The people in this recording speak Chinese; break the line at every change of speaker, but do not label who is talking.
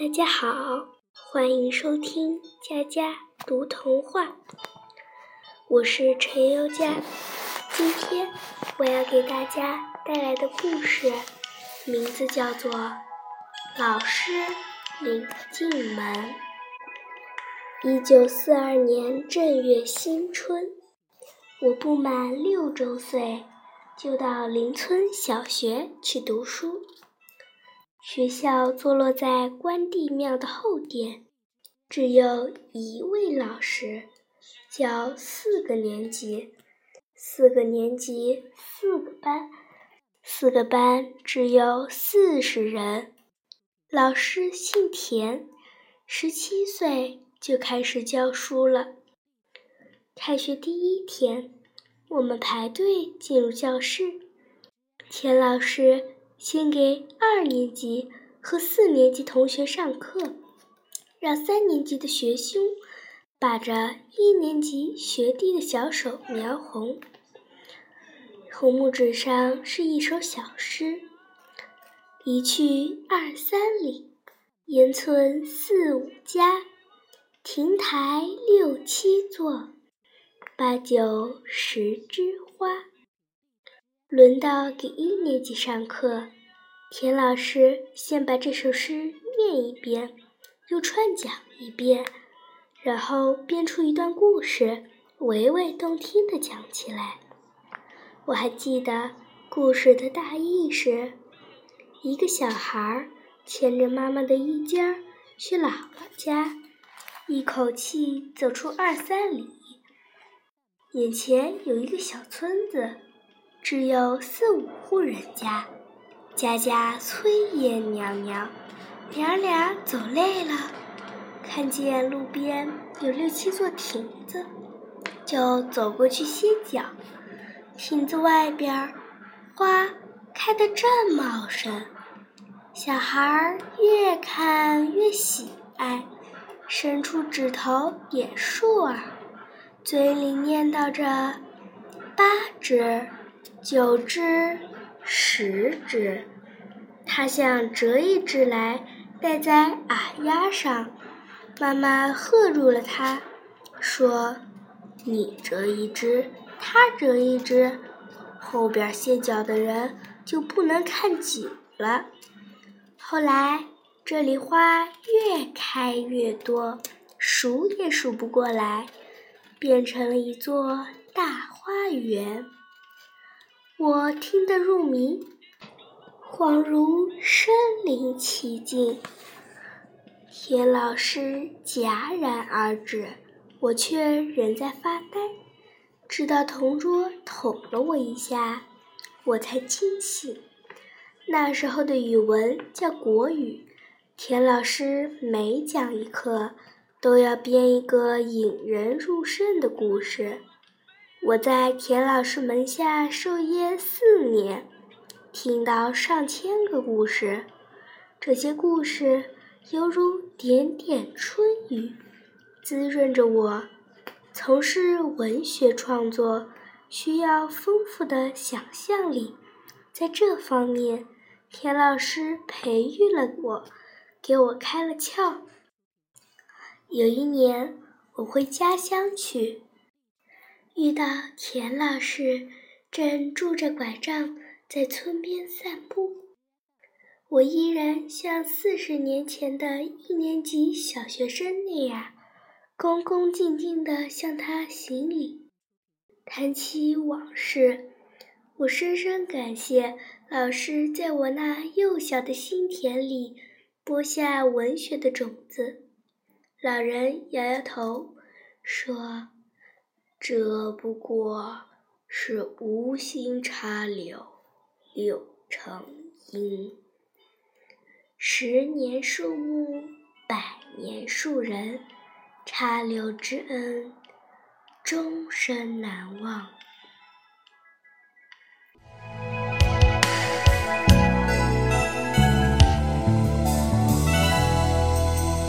大家好，欢迎收听佳佳读童话。我是陈优佳，今天我要给大家带来的故事名字叫做《老师领进门》。一九四二年正月新春，我不满六周岁，就到邻村小学去读书。学校坐落在关帝庙的后殿，只有一位老师，教四个年级，四个年级四个班，四个班只有四十人。老师姓田，十七岁就开始教书了。开学第一天，我们排队进入教室，田老师。先给二年级和四年级同学上课，让三年级的学兄把着一年级学弟的小手描红。红木纸上是一首小诗：“一去二三里，烟村四五家，亭台六七座，八九十枝花。”轮到给一年级上课，田老师先把这首诗念一遍，又串讲一遍，然后编出一段故事，娓娓动听地讲起来。我还记得故事的大意是：一个小孩牵着妈妈的衣襟去姥姥家，一口气走出二三里，眼前有一个小村子。只有四五户人家，家家炊烟袅袅。娘俩走累了，看见路边有六七座亭子，就走过去歇脚。亭子外边花开得正茂盛，小孩越看越喜爱，伸出指头点数儿，嘴里念叨着八只。九只，十只，他想折一只来戴在耳丫上。妈妈喝住了他，说：“你折一只，他折一只，后边歇脚的人就不能看景了。”后来这里花越开越多，数也数不过来，变成了一座大花园。我听得入迷，恍如身临其境。田老师戛然而止，我却仍在发呆。直到同桌捅了我一下，我才惊醒。那时候的语文叫国语，田老师每讲一课，都要编一个引人入胜的故事。我在田老师门下授业四年，听到上千个故事，这些故事犹如点点春雨，滋润着我。从事文学创作需要丰富的想象力，在这方面，田老师培育了我，给我开了窍。有一年，我回家乡去。遇到田老师正拄着拐杖在村边散步，我依然像四十年前的一年级小学生那样，恭恭敬敬地向他行礼。谈起往事，我深深感谢老师在我那幼小的心田里播下文学的种子。老人摇摇头，说。这不过是无心插柳，柳成荫。十年树木，百年树人，插柳之恩，终身难忘。